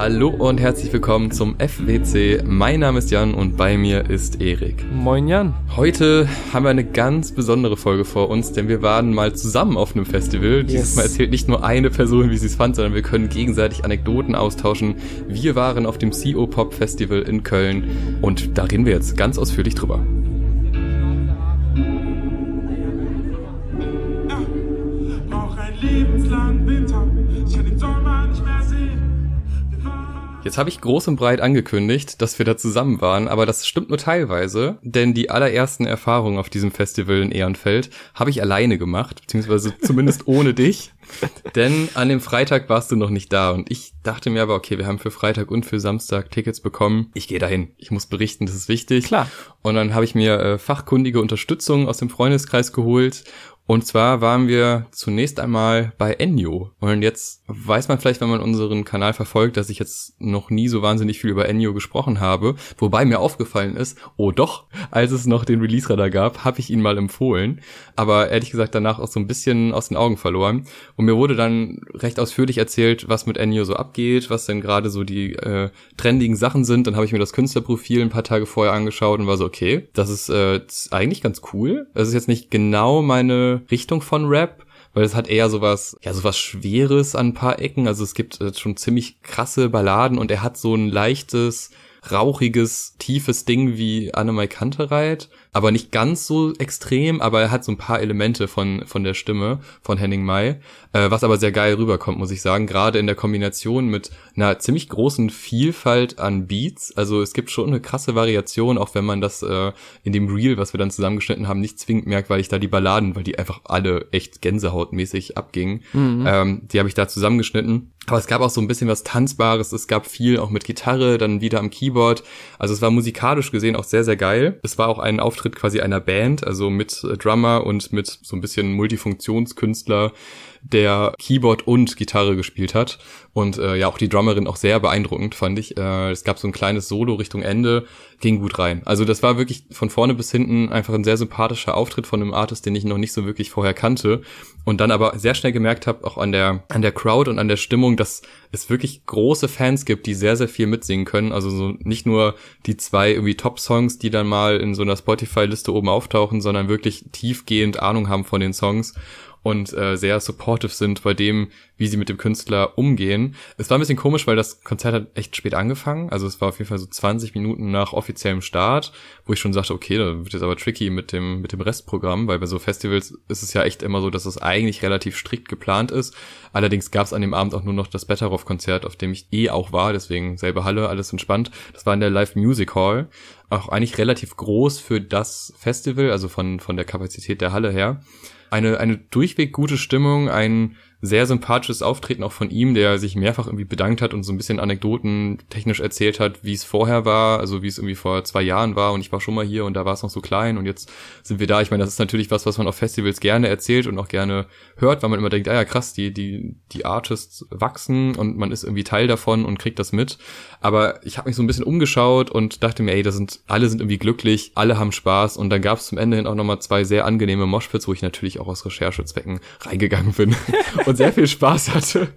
Hallo und herzlich willkommen zum FWC. Mein Name ist Jan und bei mir ist Erik. Moin Jan. Heute haben wir eine ganz besondere Folge vor uns, denn wir waren mal zusammen auf einem Festival. Yes. Dieses Mal erzählt nicht nur eine Person, wie sie es fand, sondern wir können gegenseitig Anekdoten austauschen. Wir waren auf dem CO Pop Festival in Köln und da reden wir jetzt ganz ausführlich drüber. Jetzt habe ich groß und breit angekündigt, dass wir da zusammen waren, aber das stimmt nur teilweise, denn die allerersten Erfahrungen auf diesem Festival in Ehrenfeld habe ich alleine gemacht, beziehungsweise zumindest ohne dich. Denn an dem Freitag warst du noch nicht da und ich dachte mir aber, okay, wir haben für Freitag und für Samstag Tickets bekommen. Ich gehe dahin. Ich muss berichten, das ist wichtig. Klar. Und dann habe ich mir äh, fachkundige Unterstützung aus dem Freundeskreis geholt und zwar waren wir zunächst einmal bei Ennio. Und jetzt weiß man vielleicht, wenn man unseren Kanal verfolgt, dass ich jetzt noch nie so wahnsinnig viel über Ennio gesprochen habe. Wobei mir aufgefallen ist, oh doch, als es noch den Release-Radar gab, habe ich ihn mal empfohlen. Aber ehrlich gesagt danach auch so ein bisschen aus den Augen verloren. Und mir wurde dann recht ausführlich erzählt, was mit Ennio so abgeht, was denn gerade so die äh, trendigen Sachen sind. Dann habe ich mir das Künstlerprofil ein paar Tage vorher angeschaut und war so, okay, das ist äh, eigentlich ganz cool. Das ist jetzt nicht genau meine Richtung von Rap, weil es hat eher sowas, ja, sowas Schweres an ein paar Ecken. Also es gibt äh, schon ziemlich krasse Balladen und er hat so ein leichtes, rauchiges, tiefes Ding wie Annemai Kantereit aber nicht ganz so extrem, aber er hat so ein paar Elemente von, von der Stimme von Henning Mai, äh, was aber sehr geil rüberkommt, muss ich sagen, gerade in der Kombination mit einer ziemlich großen Vielfalt an Beats, also es gibt schon eine krasse Variation, auch wenn man das äh, in dem Reel, was wir dann zusammengeschnitten haben, nicht zwingend merkt, weil ich da die Balladen, weil die einfach alle echt gänsehautmäßig abgingen, mhm. ähm, die habe ich da zusammengeschnitten. Aber es gab auch so ein bisschen was Tanzbares, es gab viel auch mit Gitarre, dann wieder am Keyboard, also es war musikalisch gesehen auch sehr, sehr geil. Es war auch ein Auftritt Auftritt quasi einer Band, also mit Drummer und mit so ein bisschen Multifunktionskünstler, der Keyboard und Gitarre gespielt hat. Und äh, ja, auch die Drummerin auch sehr beeindruckend, fand ich. Äh, es gab so ein kleines Solo Richtung Ende, ging gut rein. Also das war wirklich von vorne bis hinten einfach ein sehr sympathischer Auftritt von einem Artist, den ich noch nicht so wirklich vorher kannte. Und dann aber sehr schnell gemerkt habe, auch an der, an der Crowd und an der Stimmung, dass es wirklich große Fans gibt, die sehr, sehr viel mitsingen können. Also so nicht nur die zwei irgendwie Top-Songs, die dann mal in so einer Spotify-Liste oben auftauchen, sondern wirklich tiefgehend Ahnung haben von den Songs und äh, sehr supportive sind bei dem, wie sie mit dem Künstler umgehen. Es war ein bisschen komisch, weil das Konzert hat echt spät angefangen. Also es war auf jeden Fall so 20 Minuten nach offiziellem Start, wo ich schon sagte, okay, da wird jetzt aber tricky mit dem, mit dem Restprogramm, weil bei so Festivals ist es ja echt immer so, dass es eigentlich relativ strikt geplant ist. Allerdings gab es an dem Abend auch nur noch das Betteroff-Konzert, auf dem ich eh auch war, deswegen selbe Halle, alles entspannt. Das war in der Live Music Hall. Auch eigentlich relativ groß für das Festival, also von, von der Kapazität der Halle her eine, eine durchweg gute Stimmung, ein sehr sympathisches Auftreten auch von ihm, der sich mehrfach irgendwie bedankt hat und so ein bisschen Anekdoten technisch erzählt hat, wie es vorher war, also wie es irgendwie vor zwei Jahren war und ich war schon mal hier und da war es noch so klein und jetzt sind wir da. Ich meine, das ist natürlich was, was man auf Festivals gerne erzählt und auch gerne hört, weil man immer denkt, ah ja krass, die, die, die Artists wachsen und man ist irgendwie Teil davon und kriegt das mit. Aber ich habe mich so ein bisschen umgeschaut und dachte mir, ey, da sind, alle sind irgendwie glücklich, alle haben Spaß und dann gab es zum Ende hin auch nochmal zwei sehr angenehme Moshpits, wo ich natürlich auch aus Recherchezwecken reingegangen bin. und sehr viel Spaß hatte.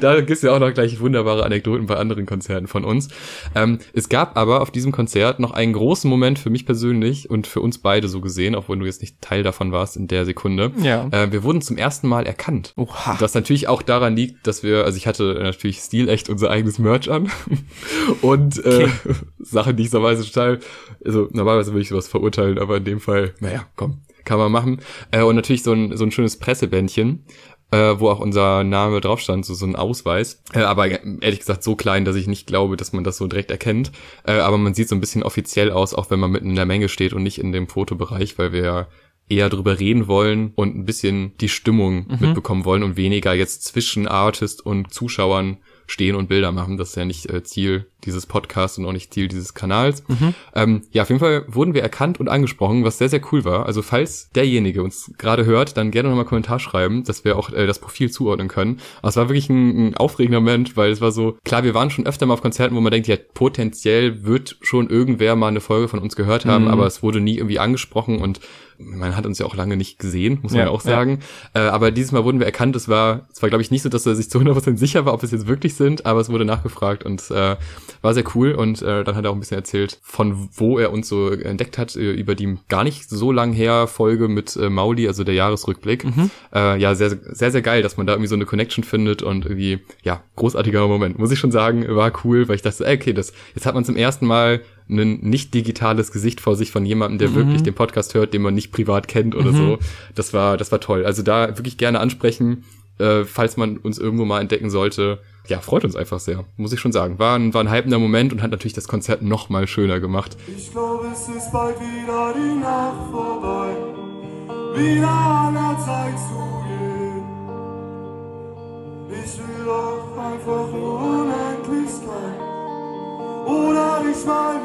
da gibt's ja auch noch gleich wunderbare Anekdoten bei anderen Konzerten von uns. Ähm, es gab aber auf diesem Konzert noch einen großen Moment für mich persönlich und für uns beide so gesehen, auch wenn du jetzt nicht Teil davon warst in der Sekunde. Ja. Äh, wir wurden zum ersten Mal erkannt. Oha. Was natürlich auch daran liegt, dass wir, also ich hatte natürlich stilecht unser eigenes Merch an und äh, okay. Sachen, die ich so weiß, total, also normalerweise würde ich sowas verurteilen, aber in dem Fall, naja, komm, kann man machen. Äh, und natürlich so ein, so ein schönes Pressebändchen, äh, wo auch unser Name drauf stand, so, so ein Ausweis. Äh, aber ehrlich gesagt so klein, dass ich nicht glaube, dass man das so direkt erkennt. Äh, aber man sieht so ein bisschen offiziell aus, auch wenn man mitten in der Menge steht und nicht in dem Fotobereich, weil wir eher drüber reden wollen und ein bisschen die Stimmung mhm. mitbekommen wollen und weniger jetzt zwischen Artist und Zuschauern stehen und Bilder machen. Das ist ja nicht äh, Ziel dieses Podcasts und auch nicht Ziel dieses Kanals. Mhm. Ähm, ja, auf jeden Fall wurden wir erkannt und angesprochen, was sehr, sehr cool war. Also falls derjenige uns gerade hört, dann gerne nochmal Kommentar schreiben, dass wir auch äh, das Profil zuordnen können. Aber es war wirklich ein, ein aufregender Moment, weil es war so, klar, wir waren schon öfter mal auf Konzerten, wo man denkt, ja, potenziell wird schon irgendwer mal eine Folge von uns gehört haben, mhm. aber es wurde nie irgendwie angesprochen und man hat uns ja auch lange nicht gesehen, muss man ja, auch sagen. Ja. Äh, aber dieses Mal wurden wir erkannt. Es war, es war glaube ich nicht so, dass er sich zu 100% sicher war, ob es jetzt wirklich sind, aber es wurde nachgefragt und äh, war sehr cool. Und äh, dann hat er auch ein bisschen erzählt, von wo er uns so entdeckt hat, äh, über die gar nicht so lang her Folge mit äh, Mauli, also der Jahresrückblick. Mhm. Äh, ja, sehr, sehr, sehr geil, dass man da irgendwie so eine Connection findet und irgendwie, ja, großartiger Moment. Muss ich schon sagen, war cool, weil ich dachte, ey, okay, das, jetzt hat man zum ersten Mal ein nicht digitales Gesicht vor sich von jemandem, der mhm. wirklich den Podcast hört, den man nicht privat kennt oder mhm. so. Das war, das war toll. Also da wirklich gerne ansprechen, äh, falls man uns irgendwo mal entdecken sollte. Ja, freut uns einfach sehr, muss ich schon sagen. War ein, war ein hypender Moment und hat natürlich das Konzert noch mal schöner gemacht. Ich glaube, es ist bald wieder die Nacht vorbei, wieder an der Zeit zu gehen. Ich will doch einfach nur unendlich sein oder dich mal.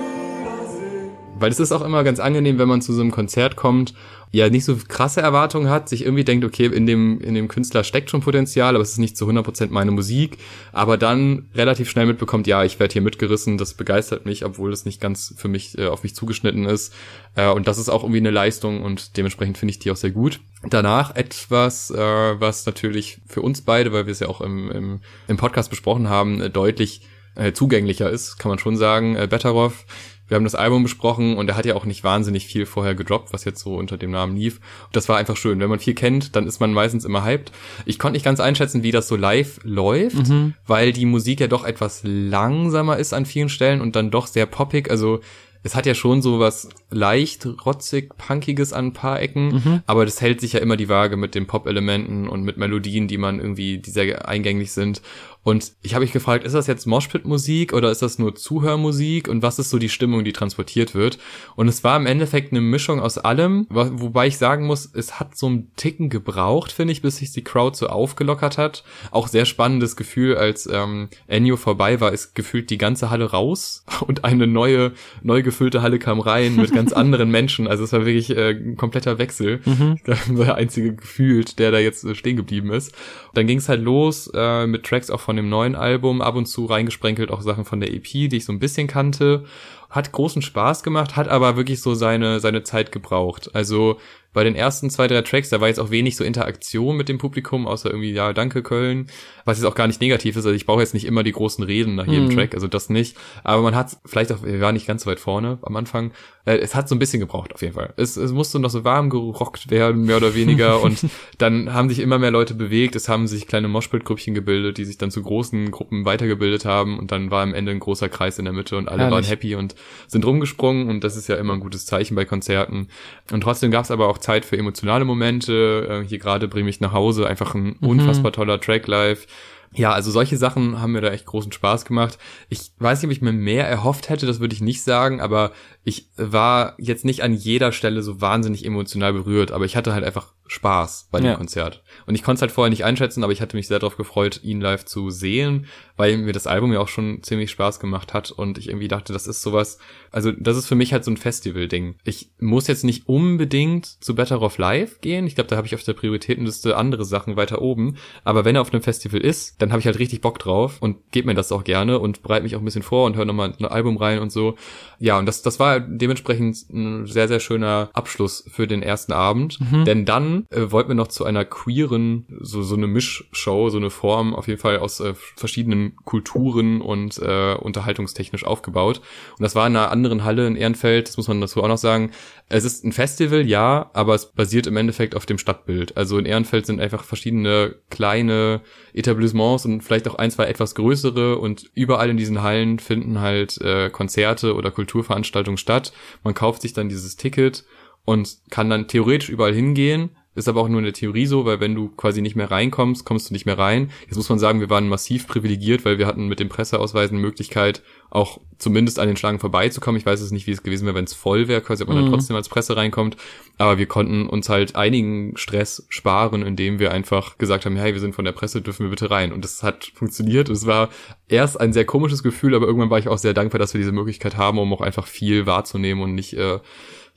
Weil es ist auch immer ganz angenehm, wenn man zu so einem Konzert kommt, ja nicht so krasse Erwartungen hat, sich irgendwie denkt, okay, in dem, in dem Künstler steckt schon Potenzial, aber es ist nicht zu 100% meine Musik, aber dann relativ schnell mitbekommt, ja, ich werde hier mitgerissen, das begeistert mich, obwohl es nicht ganz für mich, äh, auf mich zugeschnitten ist. Äh, und das ist auch irgendwie eine Leistung und dementsprechend finde ich die auch sehr gut. Danach etwas, äh, was natürlich für uns beide, weil wir es ja auch im, im, im Podcast besprochen haben, äh, deutlich äh, zugänglicher ist, kann man schon sagen. Äh, Betteroff, wir haben das Album besprochen und er hat ja auch nicht wahnsinnig viel vorher gedroppt, was jetzt so unter dem Namen lief. Und das war einfach schön. Wenn man viel kennt, dann ist man meistens immer hyped. Ich konnte nicht ganz einschätzen, wie das so live läuft, mhm. weil die Musik ja doch etwas langsamer ist an vielen Stellen und dann doch sehr poppig. Also es hat ja schon so was leicht rotzig, punkiges an ein paar Ecken, mhm. aber das hält sich ja immer die Waage mit den Pop-Elementen und mit Melodien, die man irgendwie, die sehr eingängig sind. Und ich habe mich gefragt, ist das jetzt Moshpit-Musik oder ist das nur Zuhörmusik und was ist so die Stimmung, die transportiert wird? Und es war im Endeffekt eine Mischung aus allem, wobei ich sagen muss, es hat so einen Ticken gebraucht, finde ich, bis sich die Crowd so aufgelockert hat. Auch sehr spannendes Gefühl, als ähm, Ennio vorbei war, ist gefühlt die ganze Halle raus und eine neue, neu gefüllte Halle kam rein mit ganz anderen Menschen. Also es war wirklich äh, ein kompletter Wechsel. Mhm. Der einzige gefühlt, der da jetzt äh, stehen geblieben ist. Dann ging es halt los äh, mit Tracks auch von von dem neuen Album, ab und zu reingesprenkelt auch Sachen von der EP, die ich so ein bisschen kannte. Hat großen Spaß gemacht, hat aber wirklich so seine, seine Zeit gebraucht. Also bei den ersten zwei, drei Tracks, da war jetzt auch wenig so Interaktion mit dem Publikum, außer irgendwie, ja, danke Köln, was jetzt auch gar nicht negativ ist. Also ich brauche jetzt nicht immer die großen Reden nach jedem mhm. Track, also das nicht. Aber man hat vielleicht auch, wir waren nicht ganz so weit vorne am Anfang. Äh, es hat so ein bisschen gebraucht, auf jeden Fall. Es, es musste noch so warm gerockt werden, mehr oder weniger. und dann haben sich immer mehr Leute bewegt. Es haben sich kleine Moshpit-Grüppchen gebildet, die sich dann zu großen Gruppen weitergebildet haben. Und dann war am Ende ein großer Kreis in der Mitte und alle Herrlich. waren happy und sind rumgesprungen. Und das ist ja immer ein gutes Zeichen bei Konzerten. Und trotzdem gab es aber auch Zeit für emotionale Momente. Äh, hier gerade bringe ich nach Hause einfach ein mhm. unfassbar toller Track live. Ja, also solche Sachen haben mir da echt großen Spaß gemacht. Ich weiß nicht, ob ich mir mehr erhofft hätte, das würde ich nicht sagen, aber ich war jetzt nicht an jeder Stelle so wahnsinnig emotional berührt, aber ich hatte halt einfach Spaß bei dem ja. Konzert. Und ich konnte es halt vorher nicht einschätzen, aber ich hatte mich sehr darauf gefreut, ihn live zu sehen, weil mir das Album ja auch schon ziemlich Spaß gemacht hat und ich irgendwie dachte, das ist sowas, also das ist für mich halt so ein Festival-Ding. Ich muss jetzt nicht unbedingt zu Better of Live gehen, ich glaube, da habe ich auf der Prioritätenliste andere Sachen weiter oben, aber wenn er auf einem Festival ist, dann habe ich halt richtig Bock drauf und gebe mir das auch gerne und bereite mich auch ein bisschen vor und höre nochmal ein Album rein und so. Ja, und das, das war dementsprechend ein sehr, sehr schöner Abschluss für den ersten Abend. Mhm. Denn dann äh, wollten wir noch zu einer queeren, so, so eine Mischshow, so eine Form auf jeden Fall aus äh, verschiedenen Kulturen und äh, unterhaltungstechnisch aufgebaut. Und das war in einer anderen Halle in Ehrenfeld, das muss man dazu auch noch sagen. Es ist ein Festival, ja, aber es basiert im Endeffekt auf dem Stadtbild. Also in Ehrenfeld sind einfach verschiedene kleine Etablissements und vielleicht auch ein, zwei etwas größere und überall in diesen Hallen finden halt äh, Konzerte oder Kulturveranstaltungen statt. Man kauft sich dann dieses Ticket und kann dann theoretisch überall hingehen, ist aber auch nur in der Theorie so, weil wenn du quasi nicht mehr reinkommst, kommst du nicht mehr rein. Jetzt muss man sagen, wir waren massiv privilegiert, weil wir hatten mit dem Presseausweis eine Möglichkeit, auch zumindest an den Schlangen vorbeizukommen. Ich weiß es nicht, wie es gewesen wäre, wenn es voll wäre, quasi ob man mhm. dann trotzdem als Presse reinkommt. Aber wir konnten uns halt einigen Stress sparen, indem wir einfach gesagt haben, hey, wir sind von der Presse, dürfen wir bitte rein. Und das hat funktioniert. Es war erst ein sehr komisches Gefühl, aber irgendwann war ich auch sehr dankbar, dass wir diese Möglichkeit haben, um auch einfach viel wahrzunehmen und nicht äh,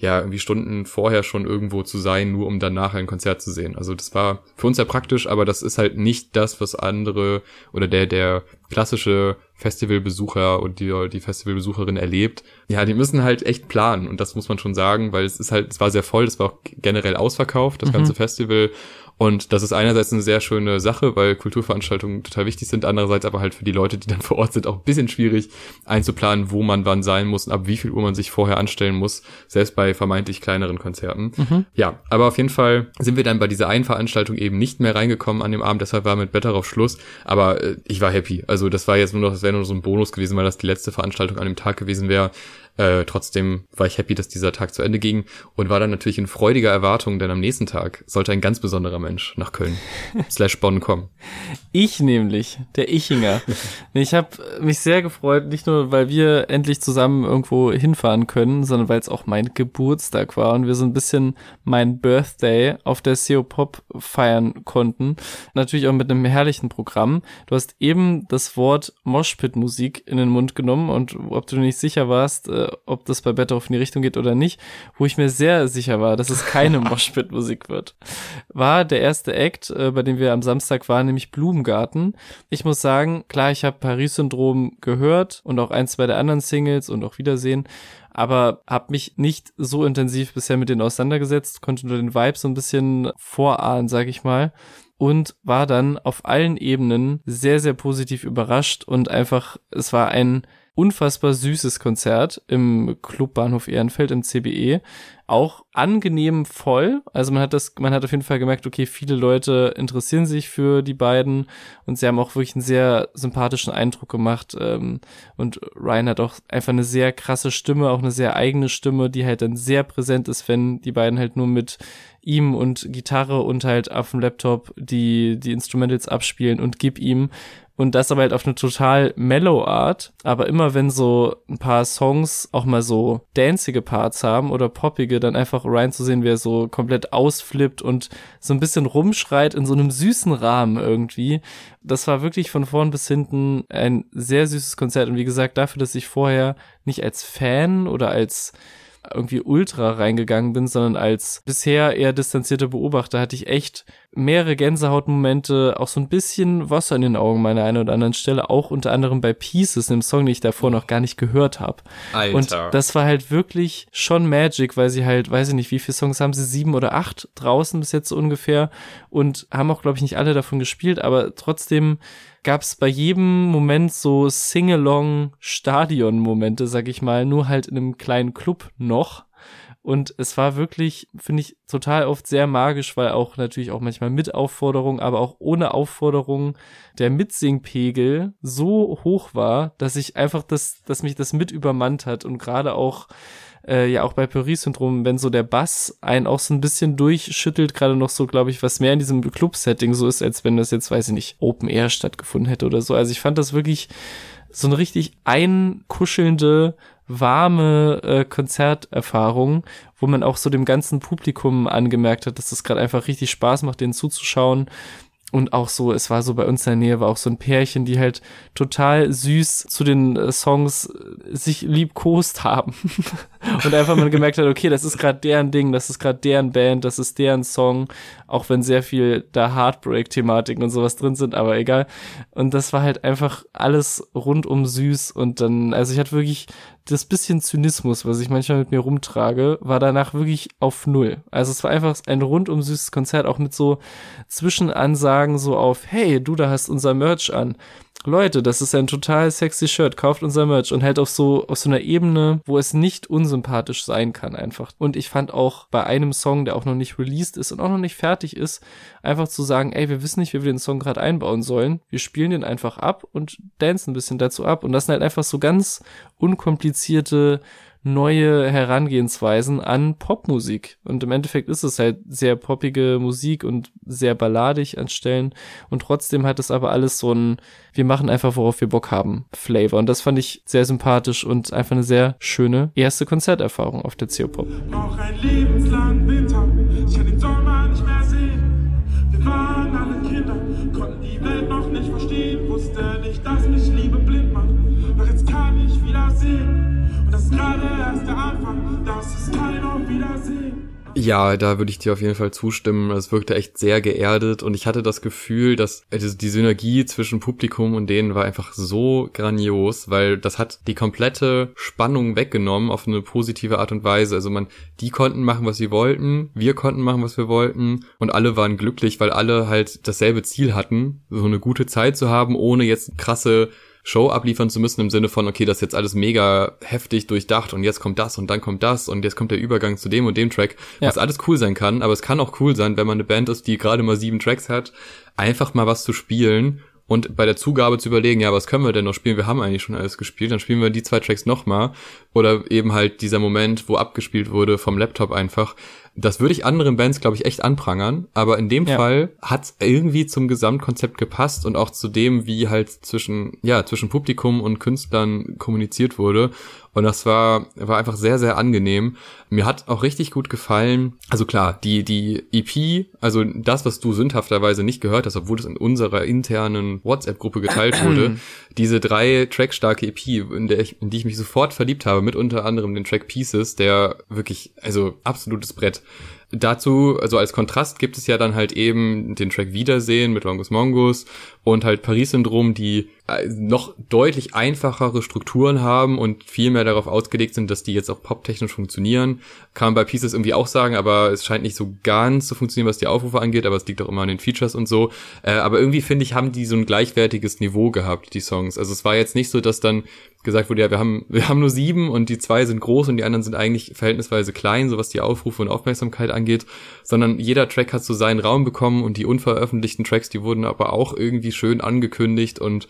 ja, irgendwie Stunden vorher schon irgendwo zu sein, nur um dann nachher ein Konzert zu sehen. Also das war für uns sehr praktisch, aber das ist halt nicht das, was andere oder der, der klassische Festivalbesucher und die, die Festivalbesucherin erlebt. Ja, die müssen halt echt planen und das muss man schon sagen, weil es ist halt, es war sehr voll, es war auch generell ausverkauft, das mhm. ganze Festival und das ist einerseits eine sehr schöne Sache, weil Kulturveranstaltungen total wichtig sind, andererseits aber halt für die Leute, die dann vor Ort sind, auch ein bisschen schwierig einzuplanen, wo man wann sein muss und ab wie viel Uhr man sich vorher anstellen muss, selbst bei vermeintlich kleineren Konzerten. Mhm. Ja, aber auf jeden Fall sind wir dann bei dieser einen Veranstaltung eben nicht mehr reingekommen an dem Abend, deshalb war mit Better auf Schluss, aber äh, ich war happy. Also das war jetzt nur noch, das wäre nur so ein Bonus gewesen, weil das die letzte Veranstaltung an dem Tag gewesen wäre. Äh, trotzdem war ich happy, dass dieser Tag zu Ende ging und war dann natürlich in freudiger Erwartung, denn am nächsten Tag sollte ein ganz besonderer Mensch nach Köln slash Bonn kommen. Ich nämlich, der Ichinger. ich habe mich sehr gefreut, nicht nur, weil wir endlich zusammen irgendwo hinfahren können, sondern weil es auch mein Geburtstag war und wir so ein bisschen mein Birthday auf der CO Pop feiern konnten. Natürlich auch mit einem herrlichen Programm. Du hast eben das Wort Moshpit-Musik in den Mund genommen und ob du nicht sicher warst, äh, ob das bei Better in die Richtung geht oder nicht, wo ich mir sehr sicher war, dass es keine Moshpit-Musik wird, war der erste Act, äh, bei dem wir am Samstag waren, nämlich Blumengarten. Ich muss sagen, klar, ich habe Paris-Syndrom gehört und auch ein, zwei der anderen Singles und auch Wiedersehen, aber habe mich nicht so intensiv bisher mit denen auseinandergesetzt, konnte nur den Vibe so ein bisschen vorahnen, sag ich mal und war dann auf allen Ebenen sehr, sehr positiv überrascht und einfach, es war ein unfassbar süßes Konzert im Clubbahnhof Ehrenfeld im CBE. Auch angenehm voll. Also man hat das, man hat auf jeden Fall gemerkt, okay, viele Leute interessieren sich für die beiden und sie haben auch wirklich einen sehr sympathischen Eindruck gemacht. Ähm, und Ryan hat auch einfach eine sehr krasse Stimme, auch eine sehr eigene Stimme, die halt dann sehr präsent ist, wenn die beiden halt nur mit ihm und Gitarre und halt auf dem Laptop die, die Instrumentals abspielen und gib ihm und das aber halt auf eine total mellow Art. Aber immer wenn so ein paar Songs auch mal so dancige Parts haben oder poppige, dann einfach Ryan zu sehen, wie er so komplett ausflippt und so ein bisschen rumschreit in so einem süßen Rahmen irgendwie. Das war wirklich von vorn bis hinten ein sehr süßes Konzert. Und wie gesagt, dafür, dass ich vorher nicht als Fan oder als irgendwie ultra reingegangen bin, sondern als bisher eher distanzierter Beobachter hatte ich echt mehrere Gänsehautmomente, auch so ein bisschen Wasser in den Augen meiner einen oder anderen Stelle, auch unter anderem bei Pieces, einem Song, den ich davor noch gar nicht gehört habe. Und das war halt wirklich schon Magic, weil sie halt, weiß ich nicht, wie viele Songs haben sie, sieben oder acht draußen bis jetzt so ungefähr und haben auch, glaube ich, nicht alle davon gespielt, aber trotzdem gab es bei jedem Moment so Sing-Along-Stadion-Momente, sag ich mal, nur halt in einem kleinen Club noch. Und es war wirklich, finde ich, total oft sehr magisch, weil auch natürlich auch manchmal mit Aufforderung, aber auch ohne Aufforderung der Mitsingpegel so hoch war, dass ich einfach das, dass mich das mit übermannt hat und gerade auch äh, ja auch bei Paris-Syndrom, wenn so der Bass einen auch so ein bisschen durchschüttelt, gerade noch so, glaube ich, was mehr in diesem Club-Setting so ist, als wenn das jetzt, weiß ich nicht, Open Air stattgefunden hätte oder so. Also ich fand das wirklich so eine richtig einkuschelnde, warme äh, Konzerterfahrung, wo man auch so dem ganzen Publikum angemerkt hat, dass das gerade einfach richtig Spaß macht, denen zuzuschauen und auch so, es war so bei uns in der Nähe, war auch so ein Pärchen, die halt total süß zu den äh, Songs äh, sich liebkost haben. und einfach mal gemerkt hat, okay, das ist gerade deren Ding, das ist gerade deren Band, das ist deren Song, auch wenn sehr viel da Heartbreak-Thematiken und sowas drin sind, aber egal. Und das war halt einfach alles rundum süß und dann, also ich hatte wirklich das bisschen Zynismus, was ich manchmal mit mir rumtrage, war danach wirklich auf Null. Also es war einfach ein rundum süßes Konzert, auch mit so Zwischenansagen so auf, hey, du da hast unser Merch an. Leute, das ist ein total sexy Shirt, kauft unser Merch und halt auf so, auf so einer Ebene, wo es nicht unsympathisch sein kann einfach. Und ich fand auch bei einem Song, der auch noch nicht released ist und auch noch nicht fertig ist, einfach zu sagen, ey, wir wissen nicht, wie wir den Song gerade einbauen sollen. Wir spielen den einfach ab und dancen ein bisschen dazu ab. Und das sind halt einfach so ganz unkomplizierte neue Herangehensweisen an Popmusik. Und im Endeffekt ist es halt sehr poppige Musik und sehr balladig an Stellen. Und trotzdem hat es aber alles so ein, wir machen einfach, worauf wir Bock haben, Flavor. Und das fand ich sehr sympathisch und einfach eine sehr schöne erste Konzerterfahrung auf der CO-Pop. Auch ein lebenslang Winter, Ja, da würde ich dir auf jeden Fall zustimmen. Es wirkte echt sehr geerdet und ich hatte das Gefühl, dass die Synergie zwischen Publikum und denen war einfach so grandios, weil das hat die komplette Spannung weggenommen auf eine positive Art und Weise. Also man, die konnten machen, was sie wollten, wir konnten machen, was wir wollten und alle waren glücklich, weil alle halt dasselbe Ziel hatten, so eine gute Zeit zu haben, ohne jetzt krasse Show abliefern zu müssen im Sinne von, okay, das ist jetzt alles mega heftig durchdacht und jetzt kommt das und dann kommt das und jetzt kommt der Übergang zu dem und dem Track, ja. was alles cool sein kann, aber es kann auch cool sein, wenn man eine Band ist, die gerade mal sieben Tracks hat, einfach mal was zu spielen und bei der Zugabe zu überlegen, ja, was können wir denn noch spielen? Wir haben eigentlich schon alles gespielt, dann spielen wir die zwei Tracks nochmal. Oder eben halt dieser Moment, wo abgespielt wurde vom Laptop einfach. Das würde ich anderen Bands, glaube ich, echt anprangern, aber in dem ja. Fall hat irgendwie zum Gesamtkonzept gepasst und auch zu dem, wie halt zwischen, ja, zwischen Publikum und Künstlern kommuniziert wurde. Und das war, war einfach sehr, sehr angenehm. Mir hat auch richtig gut gefallen. Also klar, die, die EP, also das, was du sündhafterweise nicht gehört hast, obwohl es in unserer internen WhatsApp-Gruppe geteilt wurde, diese drei Trackstarke EP, in, der ich, in die ich mich sofort verliebt habe, mit unter anderem den Track Pieces, der wirklich, also absolutes Brett. Dazu, also als Kontrast gibt es ja dann halt eben den Track Wiedersehen mit Longus Mongus und halt Paris-Syndrom, die äh, noch deutlich einfachere Strukturen haben und viel mehr darauf ausgelegt sind, dass die jetzt auch poptechnisch funktionieren. Kann man bei Pieces irgendwie auch sagen, aber es scheint nicht so ganz zu funktionieren, was die Aufrufe angeht, aber es liegt auch immer an den Features und so. Äh, aber irgendwie finde ich, haben die so ein gleichwertiges Niveau gehabt, die Songs. Also es war jetzt nicht so, dass dann gesagt wurde, ja, wir haben, wir haben nur sieben und die zwei sind groß und die anderen sind eigentlich verhältnisweise klein, so was die Aufrufe und Aufmerksamkeit angeht, sondern jeder Track hat so seinen Raum bekommen und die unveröffentlichten Tracks, die wurden aber auch irgendwie schön angekündigt und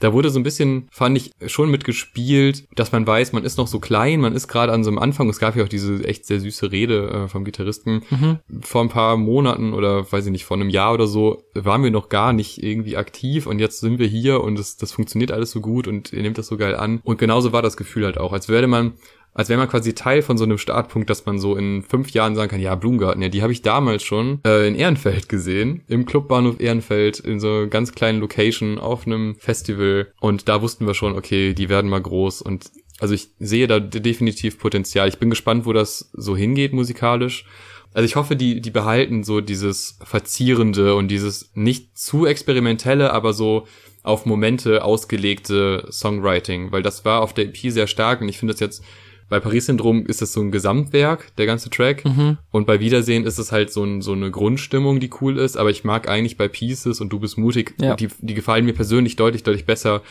da wurde so ein bisschen, fand ich, schon mitgespielt, dass man weiß, man ist noch so klein, man ist gerade an so einem Anfang. Es gab ja auch diese echt sehr süße Rede äh, vom Gitarristen. Mhm. Vor ein paar Monaten oder weiß ich nicht, vor einem Jahr oder so waren wir noch gar nicht irgendwie aktiv und jetzt sind wir hier und das, das funktioniert alles so gut und ihr nehmt das so geil an. Und genauso war das Gefühl halt auch, als würde man als wäre man quasi Teil von so einem Startpunkt, dass man so in fünf Jahren sagen kann, ja, Blumengarten, ja, die habe ich damals schon äh, in Ehrenfeld gesehen, im Clubbahnhof Ehrenfeld, in so einer ganz kleinen Location auf einem Festival. Und da wussten wir schon, okay, die werden mal groß. Und also ich sehe da definitiv Potenzial. Ich bin gespannt, wo das so hingeht musikalisch. Also ich hoffe, die, die behalten so dieses Verzierende und dieses nicht zu experimentelle, aber so auf Momente ausgelegte Songwriting, weil das war auf der EP sehr stark und ich finde das jetzt bei Paris-Syndrom ist es so ein Gesamtwerk, der ganze Track. Mhm. Und bei Wiedersehen ist es halt so, ein, so eine Grundstimmung, die cool ist. Aber ich mag eigentlich bei Pieces und Du bist mutig, ja. die, die gefallen mir persönlich deutlich, deutlich besser,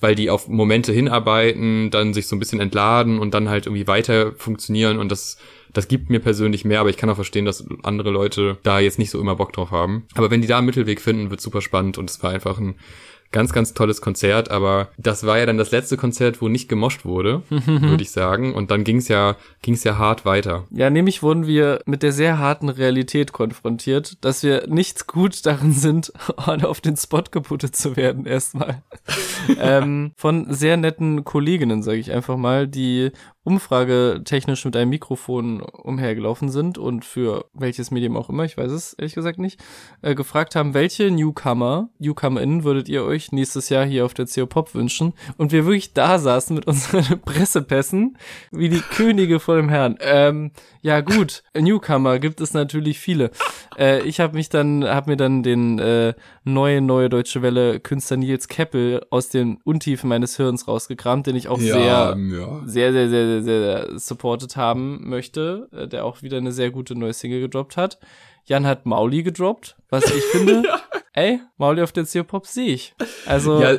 weil die auf Momente hinarbeiten, dann sich so ein bisschen entladen und dann halt irgendwie weiter funktionieren. Und das, das gibt mir persönlich mehr, aber ich kann auch verstehen, dass andere Leute da jetzt nicht so immer Bock drauf haben. Aber wenn die da einen Mittelweg finden, wird super spannend und es war einfach ein Ganz, ganz tolles Konzert, aber das war ja dann das letzte Konzert, wo nicht gemoscht wurde, würde ich sagen. Und dann ging's ja, ging's ja hart weiter. Ja, nämlich wurden wir mit der sehr harten Realität konfrontiert, dass wir nichts gut darin sind, auf den Spot geputtet zu werden, erstmal. ähm, von sehr netten Kolleginnen, sage ich einfach mal, die umfragetechnisch mit einem Mikrofon umhergelaufen sind und für welches Medium auch immer, ich weiß es ehrlich gesagt nicht, äh, gefragt haben, welche Newcomer, NewcomerInnen würdet ihr euch nächstes Jahr hier auf der CO Pop wünschen? Und wir wirklich da saßen mit unseren Pressepässen wie die Könige vor dem Herrn. Ähm, ja gut, Newcomer gibt es natürlich viele. Äh, ich habe mich dann, habe mir dann den äh, neue neue deutsche Welle Künstler Nils Keppel aus den Untiefen meines Hirns rausgekramt, den ich auch ja, sehr, ja. sehr, sehr, sehr, sehr, sehr supported haben möchte, äh, der auch wieder eine sehr gute neue Single gedroppt hat. Jan hat Mauli gedroppt, was ich finde, ja. ey, Mauli auf der CO-Pop sehe ich. Also ja,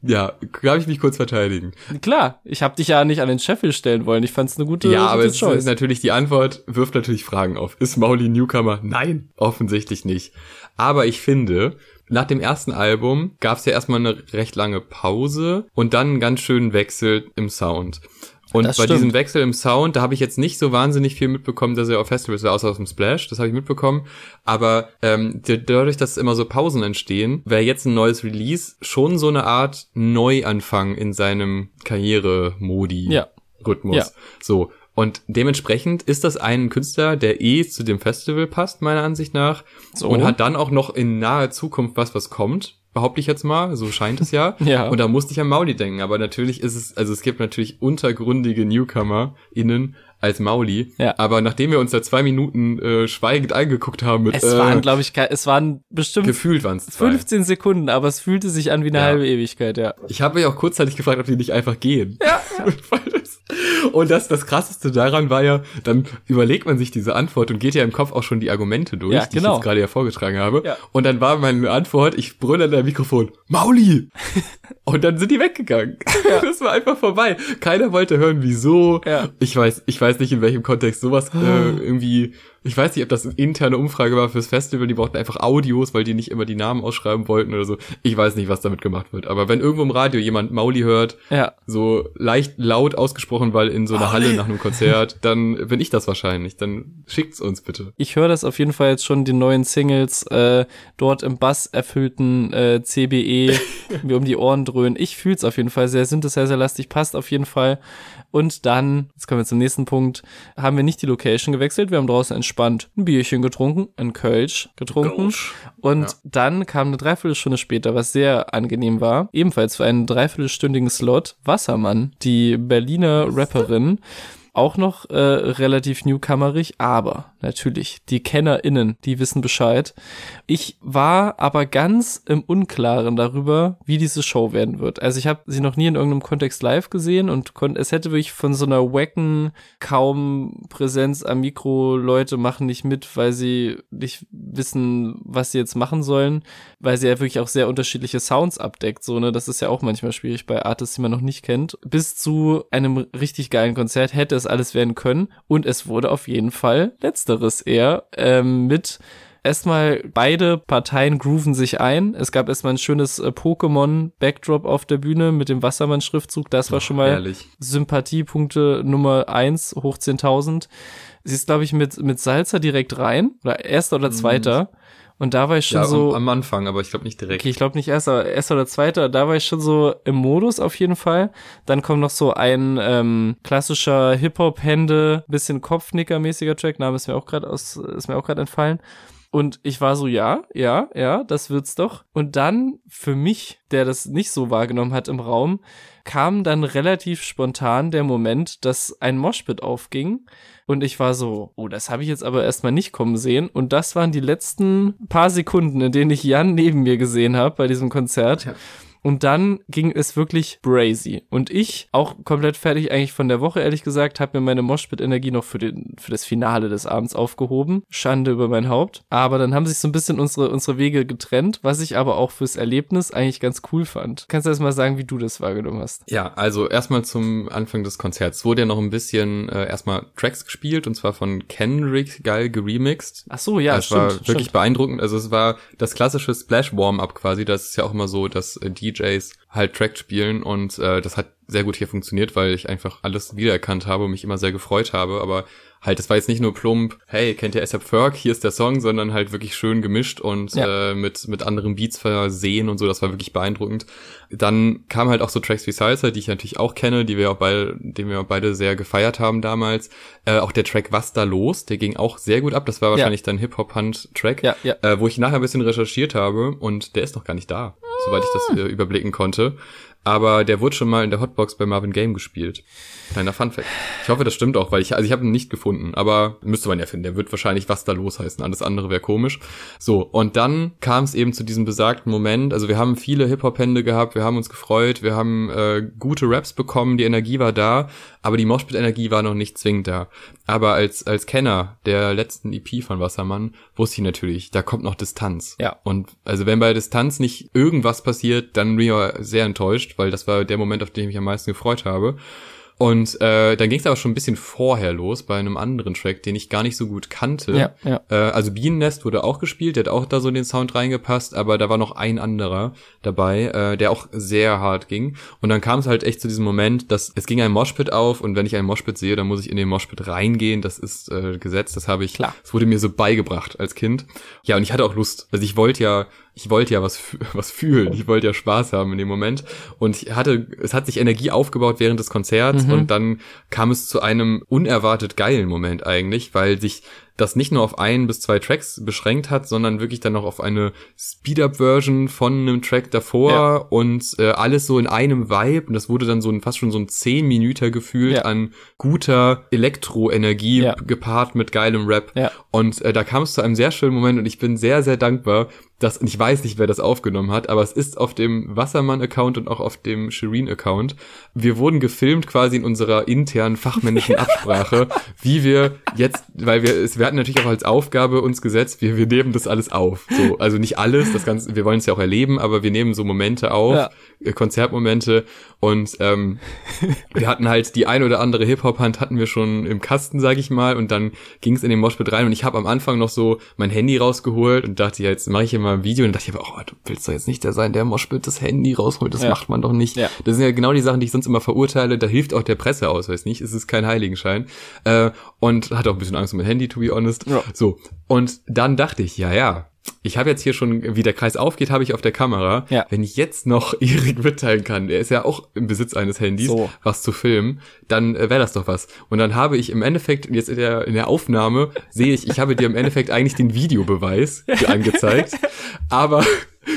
ja, darf ich mich kurz verteidigen? Klar, ich habe dich ja nicht an den Scheffel stellen wollen. Ich fand es eine gute Ja, aber es ist natürlich die Antwort wirft natürlich Fragen auf. Ist Mauli Newcomer? Nein, offensichtlich nicht. Aber ich finde, nach dem ersten Album gab es ja erstmal eine recht lange Pause und dann einen ganz schönen Wechsel im Sound. Und Das bei stimmt. diesem Wechsel im Sound, da habe ich jetzt nicht so wahnsinnig viel mitbekommen, dass er auf Festivals war, außer aus dem Splash, das habe ich mitbekommen. Aber ähm, dadurch, dass immer so Pausen entstehen, wäre jetzt ein neues Release schon so eine Art Neuanfang in seinem Karrieremodi. Ja. Ja. So. Und dementsprechend ist das ein Künstler, der eh zu dem Festival passt, meiner Ansicht nach. So. Und hat dann auch noch in naher Zukunft was, was kommt. Behaupte ich jetzt mal, so scheint es ja. Ja. Und da musste ich an Mauli denken. Aber natürlich ist es, also es gibt natürlich untergründige NewcomerInnen als Mauli. Ja. Aber nachdem wir uns da zwei Minuten äh, schweigend angeguckt haben mit Es äh, waren, glaube ich, es waren bestimmt gefühlt waren es zwei. 15 Sekunden, aber es fühlte sich an wie eine Ja. halbe Ewigkeit, ja. Ich habe mich auch kurzzeitig gefragt, ob die nicht einfach gehen. Ja. und das, das krasseste daran war ja, dann überlegt man sich diese Antwort und geht ja im Kopf auch schon die Argumente durch, Ja, die genau. ich jetzt gerade ja vorgetragen habe. Ja. Und dann war meine Antwort, ich brülle in der Mikrofon, Mauli! und dann sind die weggegangen. Das war einfach vorbei. Keiner wollte hören, wieso. Ja. Ich weiß, ich weiß nicht, in welchem Kontext sowas äh, irgendwie, ich weiß nicht, ob das eine interne Umfrage war fürs Festival, die brauchten einfach Audios, weil die nicht immer die Namen ausschreiben wollten oder so. Ich weiß nicht, was damit gemacht wird. Aber wenn irgendwo im Radio jemand Mauli hört, Ja. so leicht laut ausgesprochen, weil in so einer Halle nach einem Konzert, dann bin ich das wahrscheinlich. Dann schickt's uns bitte. Ich höre das auf jeden Fall jetzt schon, die neuen Singles, äh, dort im Bass erfüllten äh, CBE mir um die Ohren dröhnen. Ich fühl's auf jeden Fall sehr synthesizer-lastig, passt auf jeden Fall. Und dann, jetzt kommen wir zum nächsten Punkt, haben wir nicht die Location gewechselt, wir haben draußen entspannt ein Bierchen getrunken, ein Kölsch getrunken. Und Ja. dann kam eine Dreiviertelstunde später, was sehr angenehm war, ebenfalls für einen dreiviertelstündigen Slot, Wassermann, die Berliner Rapperin, auch noch äh, relativ newcomerig, aber natürlich, die KennerInnen, die wissen Bescheid. Ich war aber ganz im Unklaren darüber, wie diese Show werden wird. Also ich habe sie noch nie in irgendeinem Kontext live gesehen und es hätte wirklich von so einer wacken, kaum Präsenz am Mikro, Leute machen nicht mit, weil sie nicht wissen, was sie jetzt machen sollen, weil sie ja wirklich auch sehr unterschiedliche Sounds abdeckt. So, ne, das ist ja auch manchmal schwierig bei Artists, die man noch nicht kennt. Bis zu einem richtig geilen Konzert hätte es alles werden können und es wurde auf jeden Fall letzteres eher ähm, mit Erstmal beide Parteien grooven sich ein. Es gab erstmal ein schönes äh, Pokémon-Backdrop auf der Bühne mit dem Wassermann-Schriftzug. Das war schon mal Herrlich. Sympathiepunkte Nummer eins hoch 10.000. Sie ist, glaube ich, mit, mit Salsa direkt rein. Oder erster oder zweiter. Und da war ich schon Ja, so. am, am Anfang, aber ich glaube nicht direkt. Okay, ich glaube nicht erster, erster oder zweiter, da war ich schon so im Modus auf jeden Fall. Dann kommt noch so ein ähm, klassischer Hip-Hop-Hände, bisschen Kopfnicker-mäßiger Track, Name ist mir auch gerade aus, ist mir auch gerade entfallen. Und ich war so, ja, ja, ja, das wird's doch. Und dann für mich, der das nicht so wahrgenommen hat im Raum, kam dann relativ spontan der Moment, dass ein Moshpit aufging. Und ich war so, oh, das habe ich jetzt aber erstmal nicht kommen sehen. Und das waren die letzten paar Sekunden, in denen ich Jan neben mir gesehen habe bei diesem Konzert. Ja. Und dann ging es wirklich brazy. Und ich, auch komplett fertig eigentlich von der Woche, ehrlich gesagt, habe mir meine Moshpit-Energie noch für, den, für das Finale des Abends aufgehoben. Schande über mein Haupt. Aber dann haben sich so ein bisschen unsere, unsere Wege getrennt, was ich aber auch fürs Erlebnis eigentlich ganz cool fand. Kannst du erst mal sagen, wie du das wahrgenommen hast? Ja, also erstmal zum Anfang des Konzerts wurde ja noch ein bisschen äh, erstmal Tracks gespielt und zwar von Kendrick geil geremixed. Ach so, ja, es stimmt. war wirklich stimmt. beeindruckend. Also es war das klassische Splash Warm-up quasi. Das ist ja auch immer so, dass äh, DJs halt Track spielen und äh, das hat sehr gut hier funktioniert, weil ich einfach alles wiedererkannt habe und mich immer sehr gefreut habe. Aber halt, es war jetzt nicht nur plump, hey, kennt ihr ASAP Ferg, hier ist der Song, sondern halt wirklich schön gemischt und Ja. äh, mit, mit anderen Beats versehen und so. Das war wirklich beeindruckend. Dann kamen halt auch so Tracks wie Salsa, die ich natürlich auch kenne, die wir auch beide, den wir auch beide sehr gefeiert haben damals. Äh, auch der Track Was da los, der ging auch sehr gut ab. Das war wahrscheinlich dein Hip-Hop-Hunt-Track, Ja, ja. äh, wo ich nachher ein bisschen recherchiert habe und der ist noch gar nicht da, soweit ich das äh, überblicken konnte. Aber der wurde schon mal in der Hotbox bei Marvin Game gespielt. Kleiner Funfact. Ich hoffe, das stimmt auch, weil ich, also ich habe ihn nicht gefunden, aber müsste man ja finden. Der wird wahrscheinlich was da los heißen. Alles andere wäre komisch. So, und dann kam es eben zu diesem besagten Moment. Also wir haben viele Hip-Hop-Hände gehabt, wir haben uns gefreut, wir haben äh, gute Raps bekommen, die Energie war da, aber die Moshpit-Energie war noch nicht zwingend da. Aber als, als Kenner der letzten EP von Wassermann wusste ich natürlich, da kommt noch Distanz. Ja. Und also wenn bei Distanz nicht irgendwas passiert, dann bin ich sehr enttäuscht, weil das war der Moment, auf den ich mich am meisten gefreut habe. Und äh, dann ging es aber schon ein bisschen vorher los bei einem anderen Track, den ich gar nicht so gut kannte. Ja, ja. Äh, also Bienennest wurde auch gespielt, der hat auch da so in den Sound reingepasst, aber da war noch ein anderer dabei, äh, der auch sehr hart ging. Und dann kam es halt echt zu diesem Moment, dass es ging ein Moshpit auf und wenn ich einen Moshpit sehe, dann muss ich in den Moshpit reingehen. Das ist äh, Gesetz, das habe ich, Klar. das wurde mir so beigebracht als Kind. Ja, und ich hatte auch Lust. Also ich wollte ja ich wollte ja was, was fühlen, ich wollte ja Spaß haben in dem Moment und ich hatte, es hat sich Energie aufgebaut während des Konzerts Mhm. und dann kam es zu einem unerwartet geilen Moment eigentlich, weil sich das nicht nur auf ein bis zwei Tracks beschränkt hat, sondern wirklich dann noch auf eine Speed-Up-Version von einem Track davor Ja. und äh, alles so in einem Vibe und das wurde dann so ein, fast schon so ein 10 Minüter gefühlt Ja. an guter Elektroenergie Ja. gepaart mit geilem Rap und äh, da kam es zu einem sehr schönen Moment und ich bin sehr, sehr dankbar, und ich weiß nicht, wer das aufgenommen hat, aber es ist auf dem Wassermann-Account und auch auf dem Shireen-Account. Wir wurden gefilmt quasi in unserer internen fachmännischen Absprache, wie wir jetzt, weil wir, es, wir hatten natürlich auch als Aufgabe uns gesetzt, wir, wir nehmen das alles auf. So, also nicht alles, das Ganze, wir wollen es ja auch erleben, aber wir nehmen so Momente auf, Ja. äh, Konzertmomente und ähm, wir hatten halt die ein oder andere Hip-Hop-Hand hatten wir schon im Kasten, sag ich mal, und dann ging es in den Moshpit rein und ich habe am Anfang noch so mein Handy rausgeholt und dachte, ja, jetzt mache ich hier mal ein Video und dachte ich aber, oh, du willst doch jetzt nicht der sein, der im Moshpit das Handy rausholt, das Ja. macht man doch nicht. Ja. Das sind ja genau die Sachen, die ich sonst immer verurteile, da hilft auch der Presseausweis nicht, es ist kein Heiligenschein äh, und hatte auch ein bisschen Angst um mein Handy, to be honest. Ja. So, und dann dachte ich, ja, ja, ich habe jetzt hier schon, wie der Kreis aufgeht, habe ich auf der Kamera. Ja. Wenn ich jetzt noch Erik mitteilen kann, der ist ja auch im Besitz eines Handys, So. was zu filmen, dann äh, wäre das doch was. Und dann habe ich im Endeffekt, jetzt in der, in der Aufnahme, sehe ich, ich habe dir im Endeffekt eigentlich den Videobeweis angezeigt, aber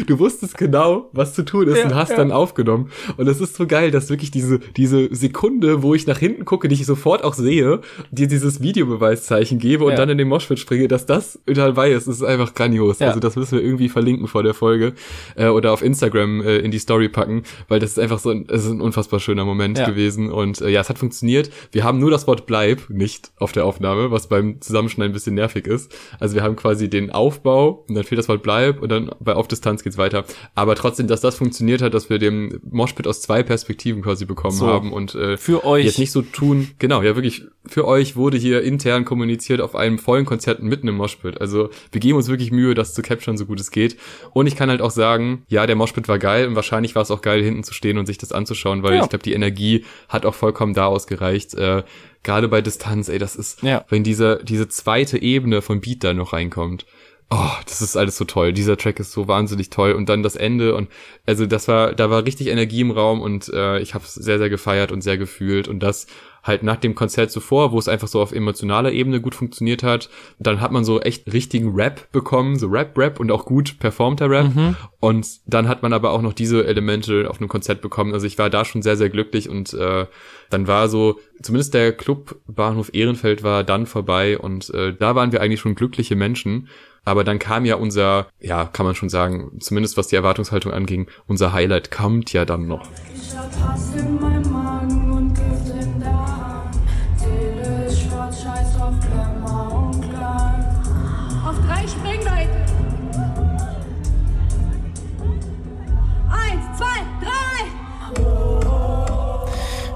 du wusstest genau, was zu tun ist Ja, und hast ja. dann aufgenommen. Und es ist so geil, dass wirklich diese, diese Sekunde, wo ich nach hinten gucke, die ich sofort auch sehe, dir dieses Videobeweiszeichen gebe und Ja. dann in den Moshpit springe, dass das dabei ist, das ist einfach grandios. Also das müssen wir irgendwie verlinken vor der Folge äh, oder auf Instagram äh, in die Story packen, weil das ist einfach so ein, es ist ein unfassbar schöner Moment gewesen und äh, ja, es hat funktioniert. Wir haben nur das Wort bleib nicht auf der Aufnahme, was beim Zusammenschneiden ein bisschen nervig ist. Also wir haben quasi den Aufbau und dann fehlt das Wort bleib und dann bei auf Distanz geht's weiter. Aber trotzdem, dass das funktioniert hat, dass wir den Moshpit aus zwei Perspektiven quasi bekommen So. haben und äh, Für euch. jetzt nicht so tun, genau, ja wirklich, für euch wurde hier intern kommuniziert auf einem vollen Konzert mitten im Moshpit. Also wir geben uns wirklich Mühe, das zu capturen, so gut es geht. Und ich kann halt auch sagen, ja, der Moshpit war geil und wahrscheinlich war es auch geil, hinten zu stehen und sich das anzuschauen, weil Ja. ich glaube, die Energie hat auch vollkommen da ausgereicht. Äh, Gerade bei Distanz, ey, das ist, Ja. wenn diese, diese zweite Ebene von Beat da noch reinkommt. Oh, das ist alles so toll. Dieser Track ist so wahnsinnig toll und dann das Ende und also das war, da war richtig Energie im Raum und äh, ich habe es sehr, sehr gefeiert und sehr gefühlt und das halt nach dem Konzert zuvor, wo es einfach so auf emotionaler Ebene gut funktioniert hat, dann hat man so echt richtigen Rap bekommen, so Rap-Rap und auch gut performter Rap und dann hat man aber auch noch diese Elemente auf einem Konzert bekommen. Also ich war da schon sehr, sehr glücklich und äh, dann war so, zumindest der Club Bahnhof Ehrenfeld war dann vorbei und äh, da waren wir eigentlich schon glückliche Menschen. Aber dann kam ja unser, ja, kann man schon sagen, zumindest was die Erwartungshaltung anging, unser Highlight kommt ja dann noch.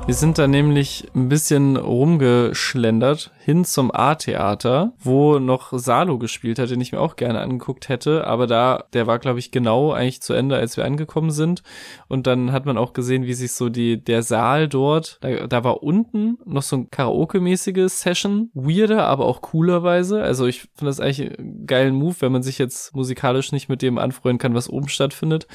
Wir sind da nämlich ein bisschen rumgeschlendert hin zum A-Theater, wo noch Salo gespielt hat, den ich mir auch gerne angeguckt hätte. Aber da, der war, glaube ich, genau eigentlich zu Ende, als wir angekommen sind. Und dann hat man auch gesehen, wie sich so die, der Saal dort, da, da war unten noch so ein Karaoke-mäßige Session. Weirder, aber auch coolerweise. Also ich finde das eigentlich einen geilen Move, wenn man sich jetzt musikalisch nicht mit dem anfreunden kann, was oben stattfindet.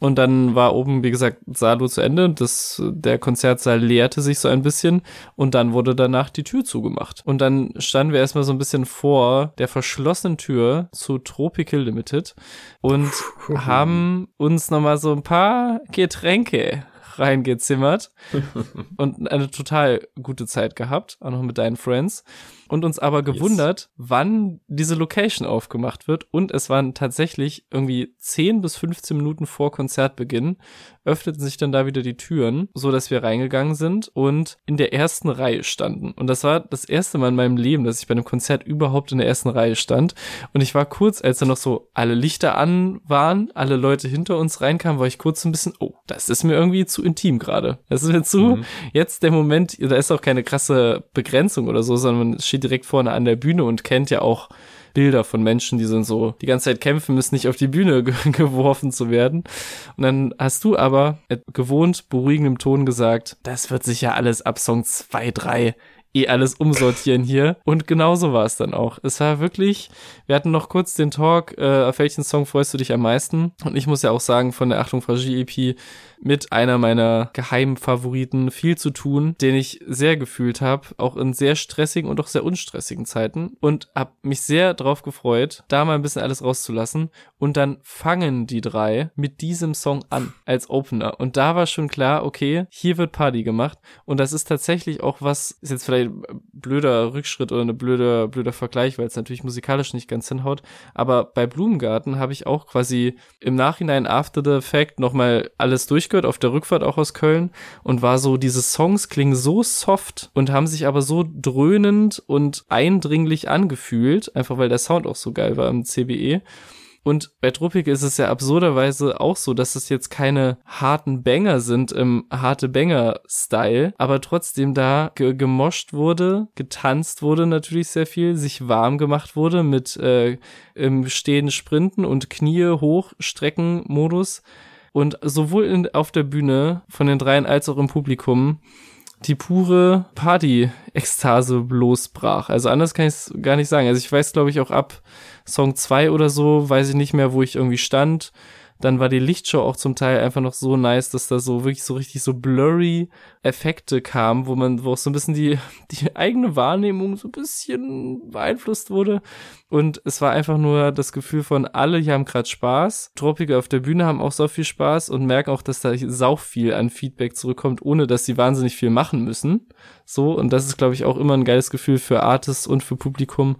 Und dann war oben, wie gesagt, Salo zu Ende. Das, der Konzertsaal leerte sich so ein bisschen und dann wurde danach die Tür zugemacht. Und dann standen wir erstmal so ein bisschen vor der verschlossenen Tür zu Tropical Limited und haben uns nochmal so ein paar Getränke reingezimmert und eine total gute Zeit gehabt, auch noch mit deinen Friends und uns aber gewundert, wann diese Location aufgemacht wird und es waren tatsächlich irgendwie 10 bis 15 Minuten vor Konzertbeginn öffneten sich dann da wieder die Türen, so dass wir reingegangen sind und in der ersten Reihe standen. Und das war das erste Mal in meinem Leben, dass ich bei einem Konzert überhaupt in der ersten Reihe stand. Und ich war kurz, als dann noch so alle Lichter an waren, alle Leute hinter uns reinkamen, war ich kurz ein bisschen, oh, das ist mir irgendwie zu intim gerade. Das ist mir zu, jetzt der Moment, da ist auch keine krasse Begrenzung oder so, sondern man steht direkt vorne an der Bühne und kennt ja auch Bilder von Menschen, die sind so die ganze Zeit kämpfen müssen, nicht auf die Bühne ge geworfen zu werden. Und dann hast du aber gewohnt beruhigendem Ton gesagt, das wird sicher alles ab Song 2, 3 eh alles umsortieren hier. Und genauso war es dann auch. Es war wirklich, wir hatten noch kurz den Talk, äh, auf welchen Song freust du dich am meisten? Und ich muss ja auch sagen, von der Achtung Fragie EP mit einer meiner geheimen Favoriten viel zu tun, den ich sehr gefühlt habe, auch in sehr stressigen und auch sehr unstressigen Zeiten. Und habe mich sehr drauf gefreut, da mal ein bisschen alles rauszulassen. Und dann fangen die drei mit diesem Song an als Opener. Und da war schon klar, okay, hier wird Party gemacht. Und das ist tatsächlich auch was, ist jetzt vielleicht ein blöder Rückschritt oder eine blöde, blöder Vergleich, weil es natürlich musikalisch nicht ganz hinhaut, aber bei Blumengarten habe ich auch quasi im Nachhinein after the fact nochmal alles durch durchgehört, auf der Rückfahrt auch aus Köln und war so, diese Songs klingen so soft und haben sich aber so dröhnend und eindringlich angefühlt, einfach weil der Sound auch so geil war im CBE. Und bei Tropic ist es ja absurderweise auch so, dass es jetzt keine harten Banger sind im harte Banger-Style, aber trotzdem da ge gemoscht wurde, getanzt wurde natürlich sehr viel, sich warm gemacht wurde mit äh, im Stehen Sprinten und Knie hochstrecken Modus und sowohl in, auf der Bühne von den dreien als auch im Publikum die pure Party-Ekstase losbrach. Also anders kann ich es gar nicht sagen. Also ich weiß, glaube ich, auch ab Song 2 oder so, weiß ich nicht mehr, wo ich irgendwie stand. Dann war die Lichtshow auch zum Teil einfach noch so nice, dass da so wirklich so richtig so blurry Effekte kamen, wo man, wo auch so ein bisschen die, die eigene Wahrnehmung so ein bisschen beeinflusst wurde. Und es war einfach nur das Gefühl von alle hier haben gerade Spaß. Tropike auf der Bühne haben auch so viel Spaß und merken auch, dass da sau viel an Feedback zurückkommt, ohne dass sie wahnsinnig viel machen müssen. So, und das ist, glaube ich, auch immer ein geiles Gefühl für Artists und für Publikum.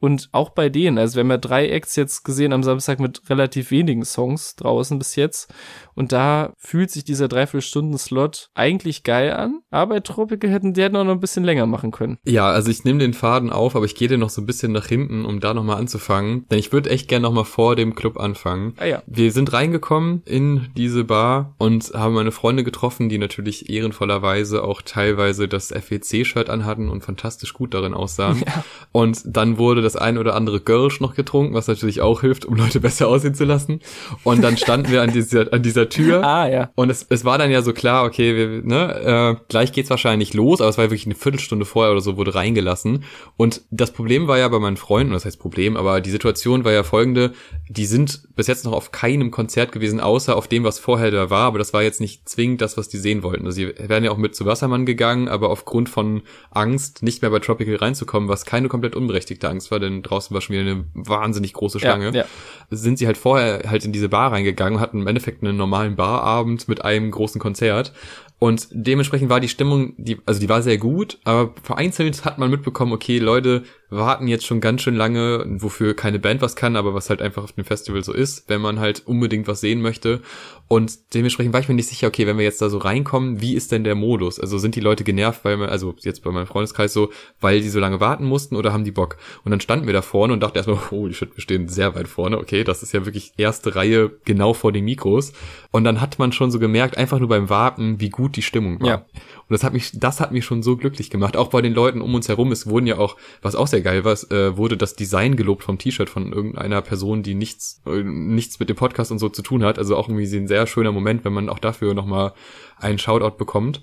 Und auch bei denen, also wir haben ja drei Acts jetzt gesehen am Samstag mit relativ wenigen Songs draußen bis jetzt. Und da fühlt sich dieser Dreiviertelstunden-Slot eigentlich geil an. Aber bei Tropical hätten die hätten auch noch ein bisschen länger machen können. Ja, also ich nehme den Faden auf, aber ich gehe den noch so ein bisschen nach hinten, um da nochmal anzufangen. Denn ich würde echt gerne nochmal vor dem Club anfangen. Ah ja. Wir sind reingekommen in diese Bar und haben meine Freunde getroffen, die natürlich ehrenvollerweise auch teilweise das FEC-Shirt anhatten und fantastisch gut darin aussahen. Ja. Und dann wurde das ein oder andere Girls noch getrunken, was natürlich auch hilft, um Leute besser aussehen zu lassen. Und dann standen wir an dieser, an dieser Tür. Ah, ja. Und es, es war dann ja so klar, okay, wir, ne, äh, gleich geht's wahrscheinlich los, aber es war wirklich eine Viertelstunde vorher oder so, wurde reingelassen. Und das Problem war ja bei meinen Freunden, das heißt Problem, aber die Situation war ja folgende, die sind bis jetzt noch auf keinem Konzert gewesen, außer auf dem, was vorher da war, aber das war jetzt nicht zwingend das, was die sehen wollten. Also sie wären ja auch mit zu Wassermann gegangen, aber aufgrund von Angst, nicht mehr bei Tropical reinzukommen, was keine komplett unberechtigte Angst war, denn draußen war schon wieder eine wahnsinnig große Schlange, Ja, ja. sind sie halt vorher halt in diese Bar reingegangen und hatten im Endeffekt einen normalen Barabend mit einem großen Konzert. Und dementsprechend war die Stimmung, die, also die war sehr gut, aber vereinzelt hat man mitbekommen, okay, Leute warten jetzt schon ganz schön lange, wofür keine Band was kann, aber was halt einfach auf dem Festival so ist, wenn man halt unbedingt was sehen möchte. Und dementsprechend war ich mir nicht sicher, okay, wenn wir jetzt da so reinkommen, wie ist denn der Modus? Also sind die Leute genervt, weil man, also jetzt bei meinem Freundeskreis so, weil die so lange warten mussten oder haben die Bock? Und dann standen wir da vorne und dachten erstmal, holy shit, wir stehen sehr weit vorne, okay, das ist ja wirklich erste Reihe genau vor den Mikros. Und dann hat man schon so gemerkt, einfach nur beim Warten, wie gut die Stimmung war. Ja. Und das hat mich, das hat mich schon so glücklich gemacht. Auch bei den Leuten um uns herum. Es wurden ja auch, was auch sehr geil war, es, äh, wurde das Design gelobt vom T-Shirt von irgendeiner Person, die nichts, äh, nichts mit dem Podcast und so zu tun hat. Also auch irgendwie ein sehr schöner Moment, wenn man auch dafür nochmal einen Shoutout bekommt.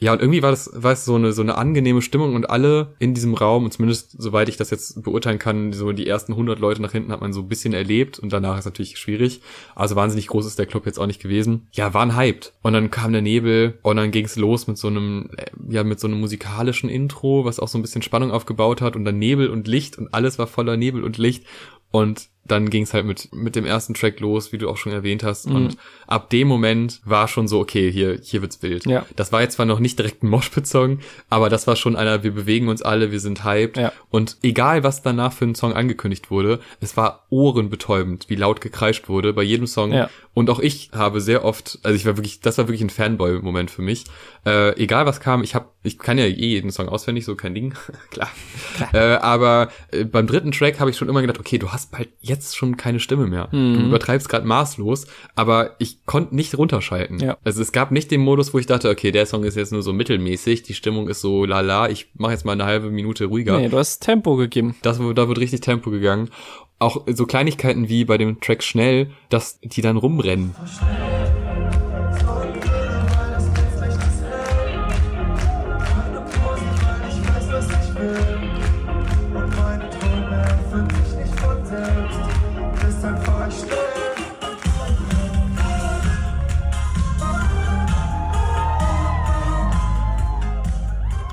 Ja, und irgendwie war das, war es so eine, so eine angenehme Stimmung und alle in diesem Raum, und zumindest soweit ich das jetzt beurteilen kann, so die ersten 100 Leute nach hinten hat man so ein bisschen erlebt und danach ist natürlich schwierig. Also wahnsinnig groß ist der Club jetzt auch nicht gewesen. Ja, waren hyped. Und dann kam der Nebel und dann ging's los mit so einem, äh, ja, mit so einem musikalischen Intro, was auch so ein bisschen Spannung aufgebaut hat und dann Nebel und Licht und alles war voller Nebel und Licht. Und dann ging es halt mit, mit dem ersten Track los, wie du auch schon erwähnt hast. Mhm. Und ab dem Moment war schon so, okay, hier, hier wird's wild. Ja. Das war jetzt zwar noch nicht direkt ein Moshpit-Song, aber das war schon einer, wir bewegen uns alle, wir sind hyped. Ja. Und egal, was danach für ein Song angekündigt wurde, es war ohrenbetäubend, wie laut gekreischt wurde bei jedem Song. Ja. Und auch ich habe sehr oft, also ich war wirklich, das war wirklich ein Fanboy-Moment für mich. Äh, egal was kam, ich habe, ich kann ja eh jeden Song auswendig, so kein Ding, klar. Äh, aber äh, beim dritten Track habe ich schon immer gedacht, okay, du hast bald, jetzt jetzt schon keine Stimme mehr. Mhm. Du übertreibst gerade maßlos, aber ich konnte nicht runterschalten. Ja. Also es gab nicht den Modus, wo ich dachte, okay, der Song ist jetzt nur so mittelmäßig, die Stimmung ist so lala, ich mache jetzt mal eine halbe Minute ruhiger. Nee, du hast Tempo gegeben. Das, da wird richtig Tempo gegangen. Auch so Kleinigkeiten wie bei dem Track schnell, dass die dann rumrennen.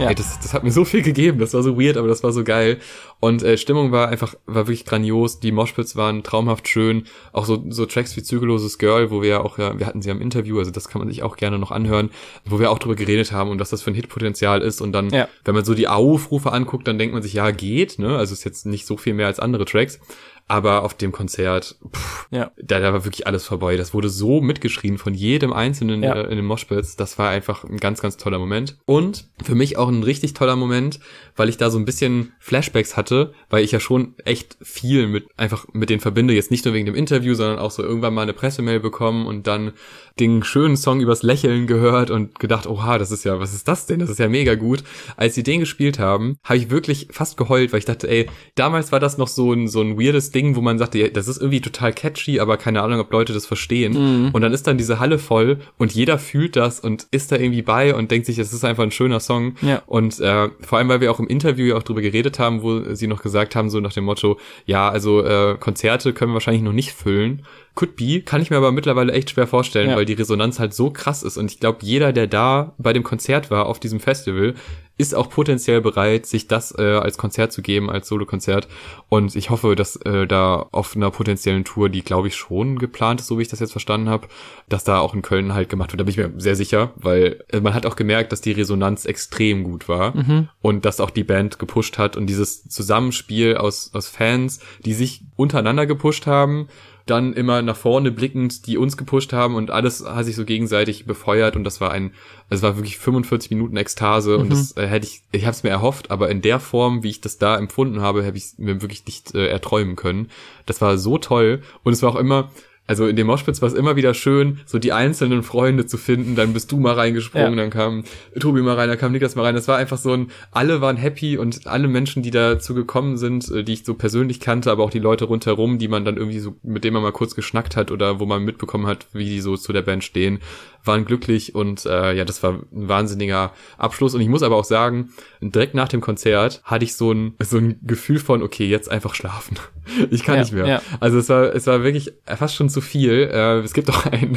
Ja. Ey, das, das hat mir so viel gegeben, das war so weird, aber das war so geil. Und äh, Stimmung war einfach, war wirklich grandios. Die Moshpits waren traumhaft schön. Auch so, so Tracks wie Zügelloses Girl, wo wir ja auch, ja, wir hatten sie am Interview, also das kann man sich auch gerne noch anhören, wo wir auch drüber geredet haben und was das für ein Hitpotenzial ist. Und dann, Ja. wenn man so die Aufrufe anguckt, dann denkt man sich, ja, geht, ne? Also ist jetzt nicht so viel mehr als andere Tracks. Aber auf dem Konzert, pff, Ja. da, da war wirklich alles vorbei. Das wurde so mitgeschrien von jedem Einzelnen Ja. äh, in den Moshpits. Das war einfach ein ganz, ganz toller Moment. Und für mich auch ein richtig toller Moment, weil ich da so ein bisschen Flashbacks hatte, weil ich ja schon echt viel mit, einfach mit denen verbinde. Jetzt nicht nur wegen dem Interview, sondern auch so irgendwann mal eine Pressemail bekommen und dann den schönen Song übers Lächeln gehört und gedacht, oha, das ist ja, was ist das denn? Das ist ja mega gut. Als sie den gespielt haben, habe ich wirklich fast geheult, weil ich dachte, ey, damals war das noch so ein, so ein weirdes Ding, wo man sagte, ja, das ist irgendwie total catchy, aber keine Ahnung, ob Leute das verstehen. Und dann ist dann diese Halle voll und jeder fühlt das und ist da irgendwie bei und denkt sich, es ist einfach ein schöner Song. Ja. Und äh, vor allem, weil wir auch im Interview ja auch drüber geredet haben, wo sie noch gesagt haben, so nach dem Motto, ja, also äh, Konzerte können wir wahrscheinlich noch nicht füllen. Could be, kann ich mir aber mittlerweile echt schwer vorstellen, Ja. weil die Resonanz halt so krass ist. Und ich glaube, jeder, der da bei dem Konzert war, auf diesem Festival, ist auch potenziell bereit, sich das äh, als Konzert zu geben, als Solokonzert. Und ich hoffe, dass äh, da auf einer potenziellen Tour, die glaube ich schon geplant ist, so wie ich das jetzt verstanden habe, dass da auch in Köln halt gemacht wird. Da bin ich mir sehr sicher, weil äh, man hat auch gemerkt, dass die Resonanz extrem gut war und dass auch die Band gepusht hat und dieses Zusammenspiel aus, aus Fans, die sich untereinander gepusht haben, dann immer nach vorne blickend, die uns gepusht haben und alles hat sich so gegenseitig befeuert und das war ein, also es war wirklich 45 Minuten Ekstase und das äh, hätte ich, ich habe es mir erhofft, aber in der Form, wie ich das da empfunden habe, habe ich es mir wirklich nicht äh, erträumen können. Das war so toll und es war auch immer, also in dem Moshpits war es immer wieder schön, so die einzelnen Freunde zu finden. Dann bist du mal reingesprungen, Ja. dann kam Tobi mal rein, dann kam Niklas mal rein. Das war einfach so ein, alle waren happy und alle Menschen, die dazu gekommen sind, äh, die ich so persönlich kannte, aber auch die Leute rundherum, die man dann irgendwie so, mit denen man mal kurz geschnackt hat oder wo man mitbekommen hat, wie die so zu der Band stehen, waren glücklich und äh, ja, das war ein wahnsinniger Abschluss. Und ich muss aber auch sagen, direkt nach dem Konzert hatte ich so ein, so ein Gefühl von, okay, jetzt einfach schlafen. Ich kann Ja, nicht mehr. ja. Also es war, es war wirklich fast schon zu viel. Äh, es gibt auch ein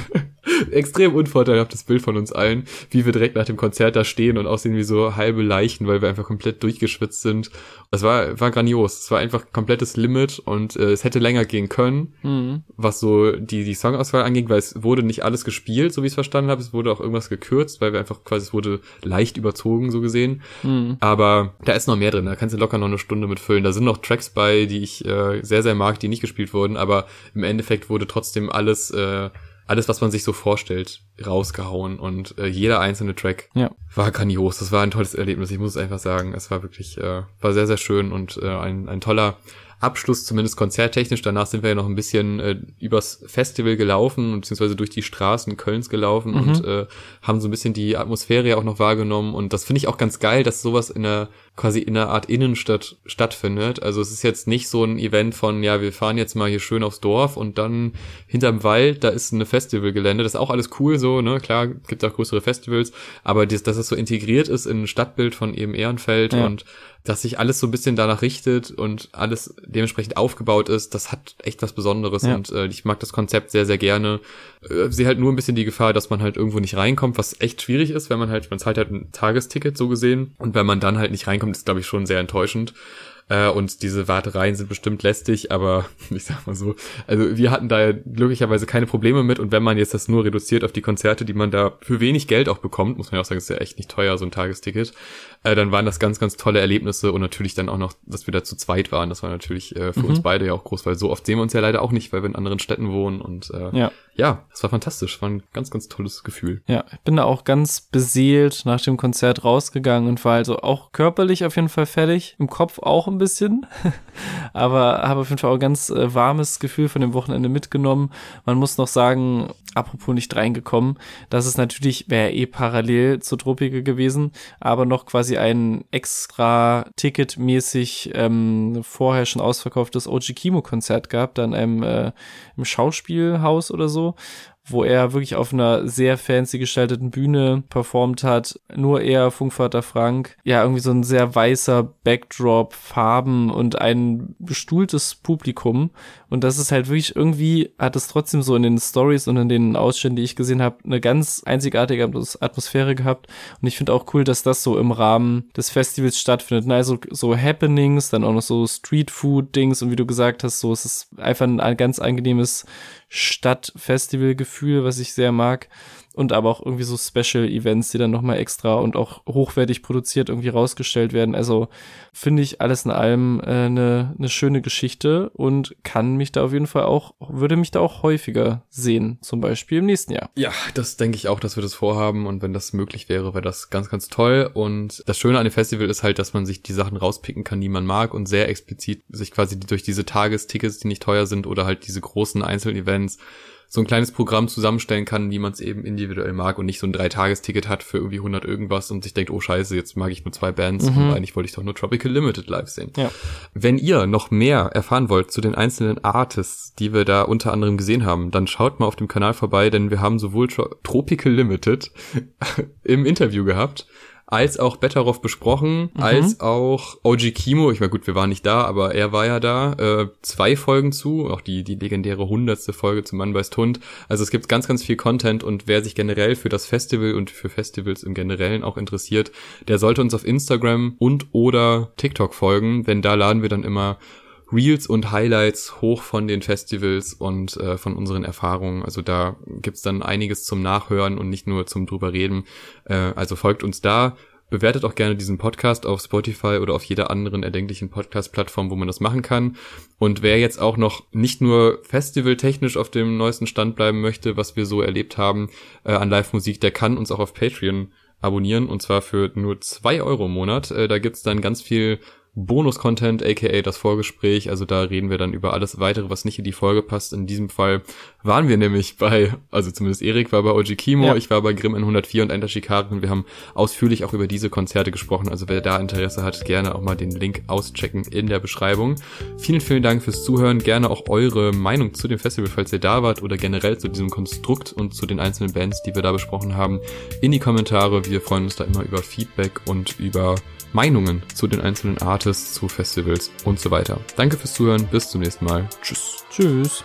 extrem unvorteilhaftes Bild von uns allen, wie wir direkt nach dem Konzert da stehen und aussehen wie so halbe Leichen, weil wir einfach komplett durchgeschwitzt sind. Es war, war grandios. Es war einfach komplettes Limit und äh, es hätte länger gehen können, Mhm. was so die, die Songauswahl anging, weil es wurde nicht alles gespielt, so wie ich es verstanden habe. Es wurde auch irgendwas gekürzt, weil wir einfach quasi, es wurde leicht überzogen, so gesehen. Mhm. Aber da ist noch mehr drin, da kannst du locker noch eine Stunde mitfüllen. Da sind noch Tracks bei, die ich äh, sehr, sehr mag, die nicht gespielt wurden, aber im Endeffekt wurde trotzdem alles, äh, alles, was man sich so vorstellt, rausgehauen und äh, jeder einzelne Track Ja. war grandios. Das war ein tolles Erlebnis, ich muss es einfach sagen. Es war wirklich, äh, war sehr, sehr schön und äh, ein, ein toller Abschluss, zumindest konzerttechnisch. Danach sind wir ja noch ein bisschen äh, übers Festival gelaufen, beziehungsweise durch die Straßen Kölns gelaufen und äh, haben so ein bisschen die Atmosphäre ja auch noch wahrgenommen. Und das finde ich auch ganz geil, dass sowas in einer quasi in einer Art Innenstadt stattfindet. Also es ist jetzt nicht so ein Event von, ja, wir fahren jetzt mal hier schön aufs Dorf und dann hinterm Wald, da ist eine Festivalgelände. Das ist auch alles cool so, ne? Klar, gibt auch größere Festivals, aber das, dass es so integriert ist in ein Stadtbild von eben Ehrenfeld Ja. und dass sich alles so ein bisschen danach richtet und alles dementsprechend aufgebaut ist, das hat echt was Besonderes Ja. und äh, ich mag das Konzept sehr, sehr gerne. Äh, sehe halt nur ein bisschen die Gefahr, dass man halt irgendwo nicht reinkommt, was echt schwierig ist, wenn man halt, man zahlt halt ein Tagesticket so gesehen und wenn man dann halt nicht reinkommt, ist glaube ich schon sehr enttäuschend. Äh, und diese Wartereien sind bestimmt lästig, aber ich sag mal so, also wir hatten da ja glücklicherweise keine Probleme mit. Und wenn man jetzt das nur reduziert auf die Konzerte, die man da für wenig Geld auch bekommt, muss man ja auch sagen, ist ja echt nicht teuer, so ein Tagesticket, äh, dann waren das ganz, ganz tolle Erlebnisse und natürlich dann auch noch, dass wir da zu zweit waren, das war natürlich äh, für uns beide ja auch groß, weil so oft sehen wir uns ja leider auch nicht, weil wir in anderen Städten wohnen und äh, Ja. Ja, es war fantastisch, war ein ganz, ganz tolles Gefühl. Ja, ich bin da auch ganz beseelt nach dem Konzert rausgegangen und war also auch körperlich auf jeden Fall fertig, im Kopf auch ein bisschen, aber habe auf jeden Fall auch ein ganz äh, warmes Gefühl von dem Wochenende mitgenommen. Man muss noch sagen, apropos nicht reingekommen, das ist natürlich, wäre eh parallel zur Tropike gewesen, aber noch quasi ein extra Ticketmäßig ähm, vorher schon ausverkauftes OG Kimo Konzert gab, dann einem äh, im Schauspielhaus oder so wo er wirklich auf einer sehr fancy gestalteten Bühne performt hat. Nur er, Funkvater Frank. Ja, irgendwie so ein sehr weißer Backdrop, Farben und ein bestuhltes Publikum. Und das ist halt wirklich irgendwie, hat es trotzdem so in den Stories und in den Ausschnitten, die ich gesehen habe, eine ganz einzigartige Atmosphäre gehabt. Und ich finde auch cool, dass das so im Rahmen des Festivals stattfindet. Also so Happenings, dann auch noch so Streetfood-Dings und wie du gesagt hast, so es ist einfach ein ganz angenehmes Stadtfestival-Gefühl, was ich sehr mag. Und aber auch irgendwie so Special-Events, die dann nochmal extra und auch hochwertig produziert irgendwie rausgestellt werden. Also finde ich alles in allem eine äh, ne schöne Geschichte und kann mich da auf jeden Fall auch, würde mich da auch häufiger sehen, zum Beispiel im nächsten Jahr. Ja, das denke ich auch, dass wir das vorhaben und wenn das möglich wäre, wäre das ganz, ganz toll. Und das Schöne an dem Festival ist halt, dass man sich die Sachen rauspicken kann, die man mag und sehr explizit sich quasi durch diese Tagestickets, die nicht teuer sind oder halt diese großen Einzelevents so ein kleines Programm zusammenstellen kann, wie man es eben individuell mag und nicht so ein Dreitagesticket hat für irgendwie 100 irgendwas und sich denkt, oh scheiße, jetzt mag ich nur zwei Bands mhm. und eigentlich wollte ich doch nur Tropical Limited live sehen. Ja. Wenn ihr noch mehr erfahren wollt zu den einzelnen Artists, die wir da unter anderem gesehen haben, dann schaut mal auf dem Kanal vorbei, denn wir haben sowohl Tropical Limited im Interview gehabt, als auch Betteroff besprochen, mhm. als auch OG Kimo. Ich meine, gut, wir waren nicht da, aber er war ja da. Äh, zwei Folgen zu, auch die, die legendäre hundertste Folge zu Mann beißt Hund. Also es gibt ganz, ganz viel Content und wer sich generell für das Festival und für Festivals im Generellen auch interessiert, der sollte uns auf Instagram und oder TikTok folgen, denn da laden wir dann immer Reels und Highlights hoch von den Festivals und äh, von unseren Erfahrungen. Also da gibt's dann einiges zum Nachhören und nicht nur zum drüber reden. Äh, also folgt uns da. Bewertet auch gerne diesen Podcast auf Spotify oder auf jeder anderen erdenklichen Podcast-Plattform, wo man das machen kann. Und wer jetzt auch noch nicht nur festivaltechnisch auf dem neuesten Stand bleiben möchte, was wir so erlebt haben äh, an Live-Musik, der kann uns auch auf Patreon abonnieren und zwar für nur zwei Euro im Monat. Äh, da gibt's dann ganz viel Bonus-Content, aka das Vorgespräch. Also da reden wir dann über alles weitere, was nicht in die Folge passt. In diesem Fall waren wir nämlich bei, also zumindest Erik war bei Oji Kimo, ja. ich war bei Grimm N104 und Enter Shikari und wir haben ausführlich auch über diese Konzerte gesprochen. Also wer da Interesse hat, gerne auch mal den Link auschecken in der Beschreibung. Vielen, vielen Dank fürs Zuhören. Gerne auch eure Meinung zu dem Festival, falls ihr da wart oder generell zu diesem Konstrukt und zu den einzelnen Bands, die wir da besprochen haben, in die Kommentare. Wir freuen uns da immer über Feedback und über Meinungen zu den einzelnen Artists, zu Festivals und so weiter. Danke fürs Zuhören, bis zum nächsten Mal. Tschüss. Tschüss.